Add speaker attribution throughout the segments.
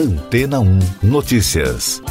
Speaker 1: Antena 1 Notícias.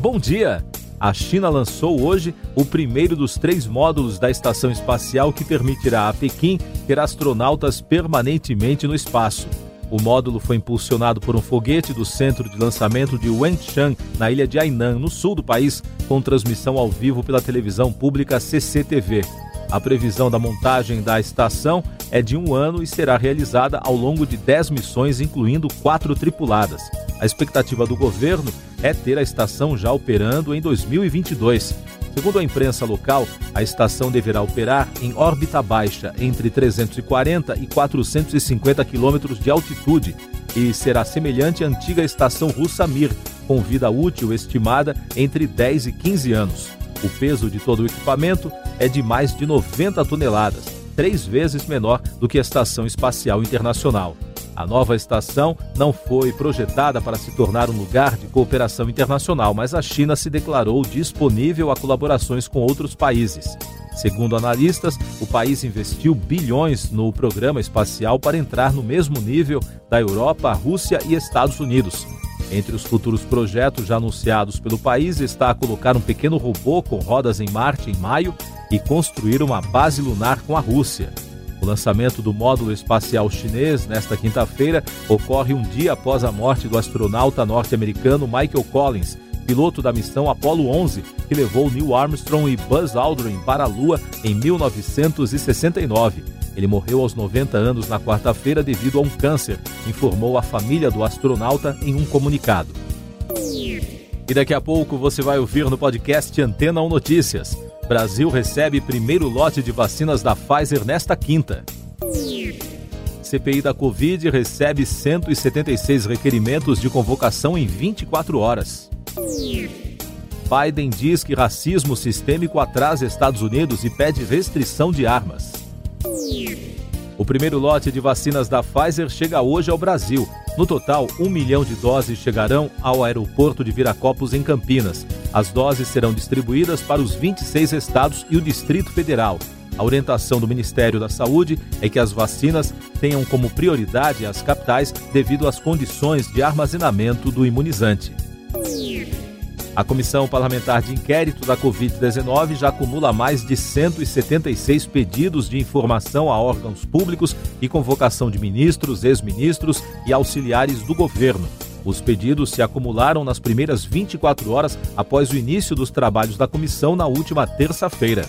Speaker 2: Bom dia! A China lançou hoje o primeiro dos três módulos da estação espacial que permitirá a Pequim ter astronautas permanentemente no espaço. O módulo foi impulsionado por um foguete do centro de lançamento de Wenchang, na ilha de Hainan, no sul do país, com transmissão ao vivo pela televisão pública CCTV. A previsão da montagem da estação é de um ano e será realizada ao longo de 10 missões, incluindo quatro tripuladas. A expectativa do governo é ter a estação já operando em 2022. Segundo a imprensa local, a estação deverá operar em órbita baixa, entre 340 e 450 quilômetros de altitude, e será semelhante à antiga estação russa Mir, com vida útil estimada entre 10 e 15 anos. O peso de todo o equipamento é de mais de 90 toneladas, três vezes menor do que a Estação Espacial Internacional. A nova estação não foi projetada para se tornar um lugar de cooperação internacional, mas a China se declarou disponível a colaborações com outros países. Segundo analistas, o país investiu bilhões no programa espacial para entrar no mesmo nível da Europa, Rússia e Estados Unidos. Entre os futuros projetos já anunciados pelo país está colocar um pequeno robô com rodas em Marte em maio e construir uma base lunar com a Rússia. O lançamento do módulo espacial chinês nesta quinta-feira ocorre um dia após a morte do astronauta norte-americano Michael Collins, piloto da missão Apollo 11, que levou Neil Armstrong e Buzz Aldrin para a Lua em 1969. Ele morreu aos 90 anos na quarta-feira devido a um câncer, informou a família do astronauta em um comunicado. E daqui a pouco você vai ouvir no podcast Antena 1 Notícias. Brasil recebe primeiro lote de vacinas da Pfizer nesta quinta. CPI da Covid recebe 176 requerimentos de convocação em 24 horas. Biden diz que racismo sistêmico atrasa Estados Unidos e pede restrição de armas. O primeiro lote de vacinas da Pfizer chega hoje ao Brasil. No total, um milhão de doses chegarão ao aeroporto de Viracopos, em Campinas. As doses serão distribuídas para os 26 estados e o Distrito Federal. A orientação do Ministério da Saúde é que as vacinas tenham como prioridade as capitais devido às condições de armazenamento do imunizante. A Comissão Parlamentar de Inquérito da Covid-19 já acumula mais de 176 pedidos de informação a órgãos públicos e convocação de ministros, ex-ministros e auxiliares do governo. Os pedidos se acumularam nas primeiras 24 horas após o início dos trabalhos da comissão na última terça-feira.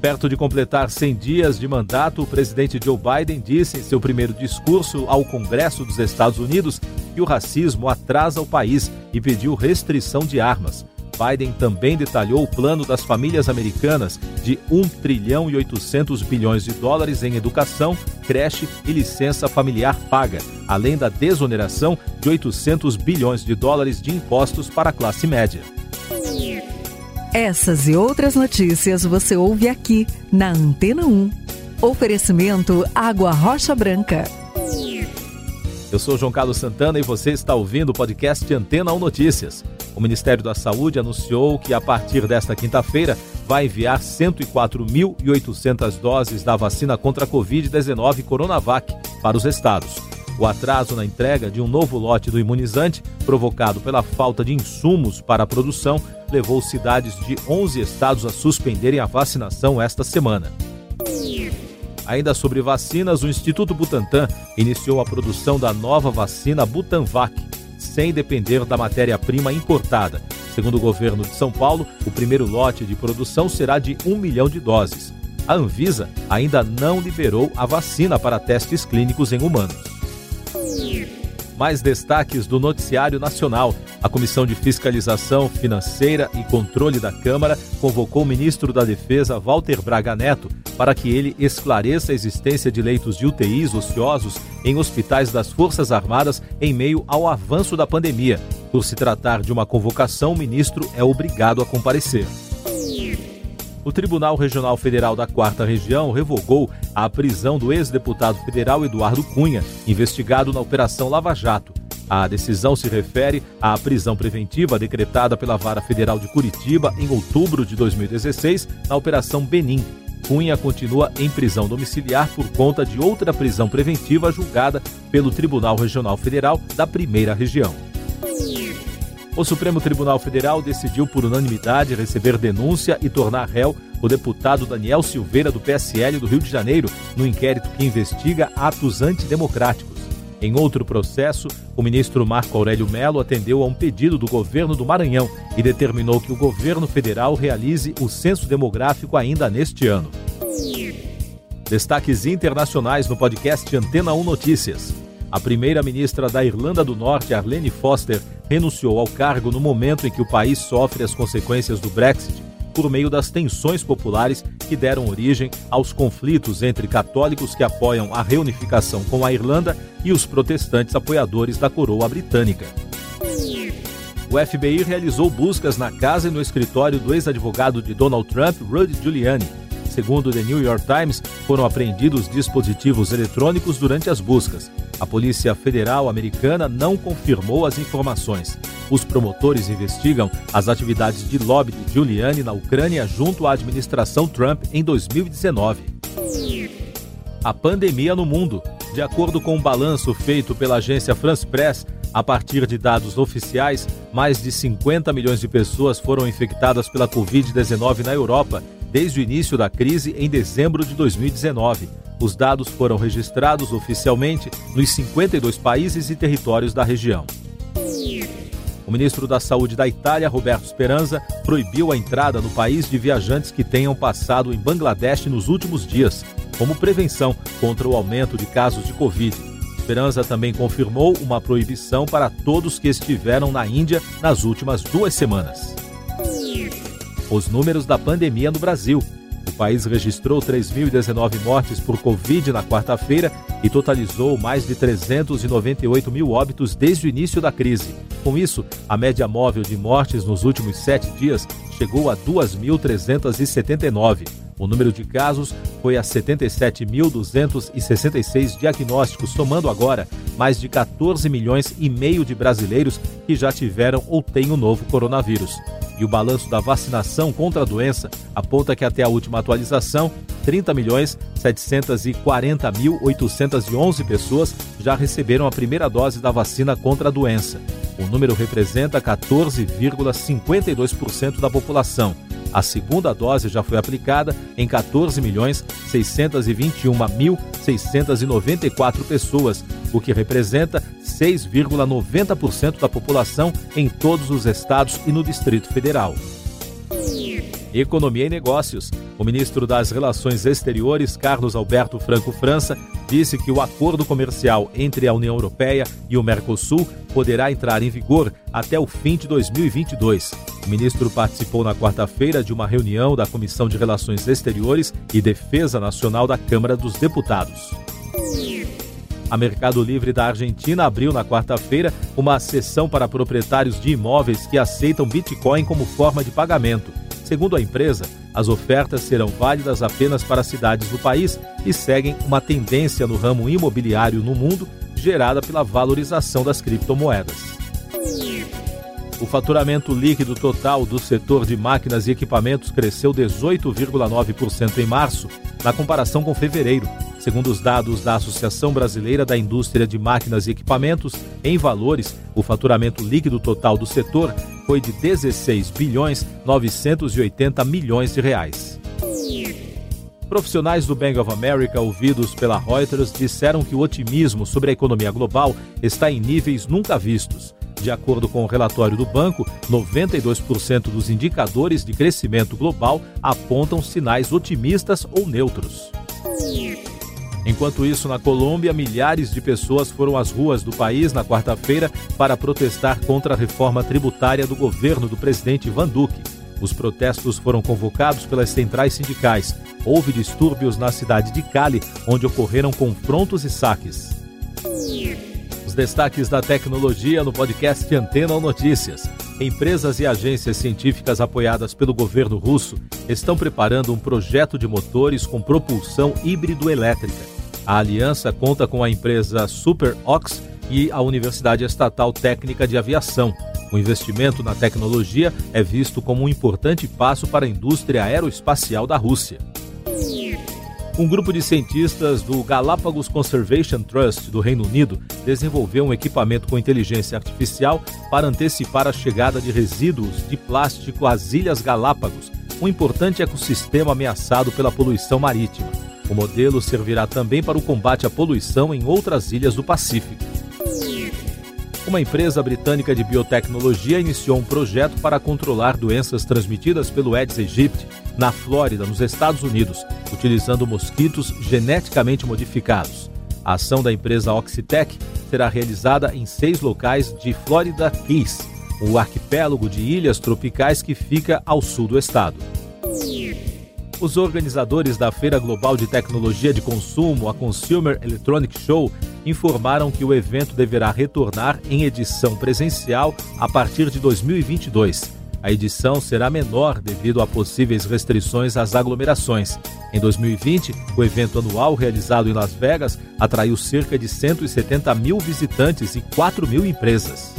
Speaker 2: Perto de completar 100 dias de mandato, o presidente Joe Biden disse em seu primeiro discurso ao Congresso dos Estados Unidos que o racismo atrasa o país e pediu restrição de armas. Biden também detalhou o plano das famílias americanas de 1 trilhão e 800 bilhões de dólares em educação, creche e licença familiar paga, além da desoneração de 800 bilhões de dólares de impostos para a classe média.
Speaker 3: Essas e outras notícias você ouve aqui na Antena 1. Oferecimento Água Rocha Branca.
Speaker 2: Eu sou João Carlos Santana e você está ouvindo o podcast Antena 1 Notícias. O Ministério da Saúde anunciou que a partir desta quinta-feira vai enviar 104.800 doses da vacina contra a Covid-19 Coronavac para os estados. O atraso na entrega de um novo lote do imunizante, provocado pela falta de insumos para a produção, levou cidades de 11 estados a suspenderem a vacinação esta semana. Ainda sobre vacinas, o Instituto Butantan iniciou a produção da nova vacina Butanvac, sem depender da matéria-prima importada. Segundo o governo de São Paulo, o primeiro lote de produção será de um milhão de doses. A Anvisa ainda não liberou a vacina para testes clínicos em humanos. Mais destaques do Noticiário Nacional. A Comissão de Fiscalização Financeira e Controle da Câmara convocou o ministro da Defesa, Walter Braga Neto, para que ele esclareça a existência de leitos de UTIs ociosos em hospitais das Forças Armadas em meio ao avanço da pandemia. Por se tratar de uma convocação, o ministro é obrigado a comparecer o Tribunal Regional Federal da Quarta Região revogou a prisão do ex-deputado federal Eduardo Cunha, investigado na Operação Lava Jato. A decisão se refere à prisão preventiva decretada pela Vara Federal de Curitiba em outubro de 2016 na Operação Benin. Cunha continua em prisão domiciliar por conta de outra prisão preventiva julgada pelo Tribunal Regional Federal da Primeira Região. O Supremo Tribunal Federal decidiu por unanimidade receber denúncia e tornar réu o deputado Daniel Silveira do PSL do Rio de Janeiro no inquérito que investiga atos antidemocráticos. Em outro processo, o ministro Marco Aurélio Melo atendeu a um pedido do governo do Maranhão e determinou que o governo federal realize o censo demográfico ainda neste ano. Destaques internacionais no podcast Antena 1 Notícias. A primeira-ministra da Irlanda do Norte, Arlene Foster, renunciou ao cargo no momento em que o país sofre as consequências do Brexit por meio das tensões populares que deram origem aos conflitos entre católicos que apoiam a reunificação com a Irlanda e os protestantes apoiadores da coroa britânica. O FBI realizou buscas na casa e no escritório do ex-advogado de Donald Trump, Rudy Giuliani. Segundo The New York Times, foram apreendidos dispositivos eletrônicos durante as buscas. A Polícia Federal Americana não confirmou as informações. Os promotores investigam as atividades de lobby de Giuliani na Ucrânia junto à administração Trump em 2019. A pandemia no mundo. De acordo com um balanço feito pela agência France Press, a partir de dados oficiais, mais de 50 milhões de pessoas foram infectadas pela Covid-19 na Europa desde o início da crise em dezembro de 2019. Os dados foram registrados oficialmente nos 52 países e territórios da região. O ministro da Saúde da Itália, Roberto Speranza, proibiu a entrada no país de viajantes que tenham passado em Bangladesh nos últimos dias, como prevenção contra o aumento de casos de Covid. Speranza também confirmou uma proibição para todos que estiveram na Índia nas últimas duas semanas. Os números da pandemia no Brasil. O país registrou 3.019 mortes por Covid na quarta-feira e totalizou mais de 398 mil óbitos desde o início da crise. Com isso, a média móvel de mortes nos últimos sete dias chegou a 2.379. O número de casos foi a 77.266 diagnósticos, somando agora mais de 14 milhões e meio de brasileiros que já tiveram ou têm o novo coronavírus. E o balanço da vacinação contra a doença aponta que até a última atualização, 30 milhões 740 mil 811 pessoas já receberam a primeira dose da vacina contra a doença. O número representa 14,52% da população. A segunda dose já foi aplicada em 14 milhões 621.694 pessoas, o que representa 6,90% da população em todos os estados e no Distrito Federal. Economia e Negócios. O ministro das Relações Exteriores, Carlos Alberto Franco França, disse que o acordo comercial entre a União Europeia e o Mercosul poderá entrar em vigor até o fim de 2022. O ministro participou na quarta-feira de uma reunião da Comissão de Relações Exteriores e Defesa Nacional da Câmara dos Deputados. A Mercado Livre da Argentina abriu na quarta-feira uma sessão para proprietários de imóveis que aceitam Bitcoin como forma de pagamento. Segundo a empresa, as ofertas serão válidas apenas para cidades do país e seguem uma tendência no ramo imobiliário no mundo gerada pela valorização das criptomoedas. O faturamento líquido total do setor de máquinas e equipamentos cresceu 18,9% em março, na comparação com fevereiro, Segundo os dados da Associação Brasileira da Indústria de Máquinas e Equipamentos, em valores, o faturamento líquido total do setor foi de 16 bilhões 980 milhões de reais. Profissionais do Bank of America ouvidos pela Reuters disseram que o otimismo sobre a economia global está em níveis nunca vistos. De acordo com o relatório do banco, 92% dos indicadores de crescimento global apontam sinais otimistas ou neutros. Enquanto isso, na Colômbia, milhares de pessoas foram às ruas do país na quarta-feira para protestar contra a reforma tributária do governo do presidente Ivan Duque. Os protestos foram convocados pelas centrais sindicais. Houve distúrbios na cidade de Cali, onde ocorreram confrontos e saques. Os destaques da tecnologia no podcast Antena ou Notícias. Empresas e agências científicas apoiadas pelo governo russo estão preparando um projeto de motores com propulsão híbrido-elétrica. A aliança conta com a empresa Super Ox e a Universidade Estatal Técnica de Aviação. O investimento na tecnologia é visto como um importante passo para a indústria aeroespacial da Rússia. Um grupo de cientistas do Galapagos Conservation Trust do Reino Unido desenvolveu um equipamento com inteligência artificial para antecipar a chegada de resíduos de plástico às Ilhas Galápagos, um importante ecossistema ameaçado pela poluição marítima. O modelo servirá também para o combate à poluição em outras ilhas do Pacífico. Uma empresa britânica de biotecnologia iniciou um projeto para controlar doenças transmitidas pelo Aedes aegypti na Flórida, nos Estados Unidos, utilizando mosquitos geneticamente modificados. A ação da empresa Oxitec será realizada em seis locais de Florida Keys, o arquipélago de ilhas tropicais que fica ao sul do estado. Os organizadores da Feira Global de Tecnologia de Consumo, a Consumer Electronic Show, informaram que o evento deverá retornar em edição presencial a partir de 2022. A edição será menor devido a possíveis restrições às aglomerações. Em 2020, o evento anual realizado em Las Vegas atraiu cerca de 170 mil visitantes e 4 mil empresas.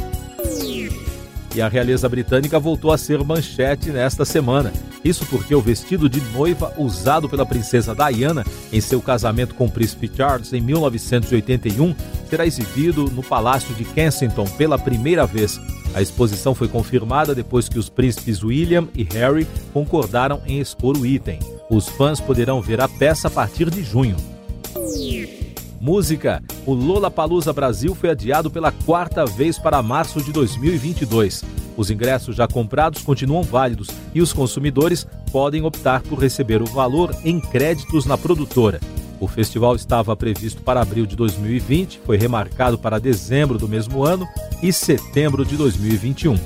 Speaker 2: E a realeza britânica voltou a ser manchete nesta semana. Isso porque o vestido de noiva usado pela princesa Diana em seu casamento com o príncipe Charles em 1981 será exibido no Palácio de Kensington pela primeira vez. A exposição foi confirmada depois que os príncipes William e Harry concordaram em expor o item. Os fãs poderão ver a peça a partir de junho. Música: O Lola Palusa Brasil foi adiado pela quarta vez para março de 2022. Os ingressos já comprados continuam válidos e os consumidores podem optar por receber o valor em créditos na produtora. O festival estava previsto para abril de 2020, foi remarcado para dezembro do mesmo ano e setembro de 2021.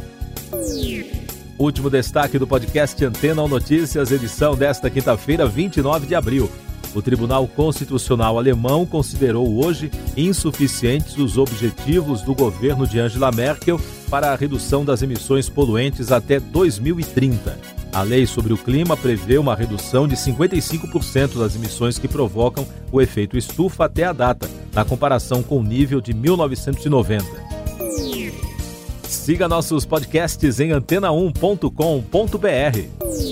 Speaker 2: Último destaque do podcast Antena Notícias, edição desta quinta-feira, 29 de abril. O Tribunal Constitucional alemão considerou hoje insuficientes os objetivos do governo de Angela Merkel para a redução das emissões poluentes até 2030. A lei sobre o clima prevê uma redução de 55% das emissões que provocam o efeito estufa até a data, na comparação com o nível de 1990. Siga nossos podcasts em antena1.com.br.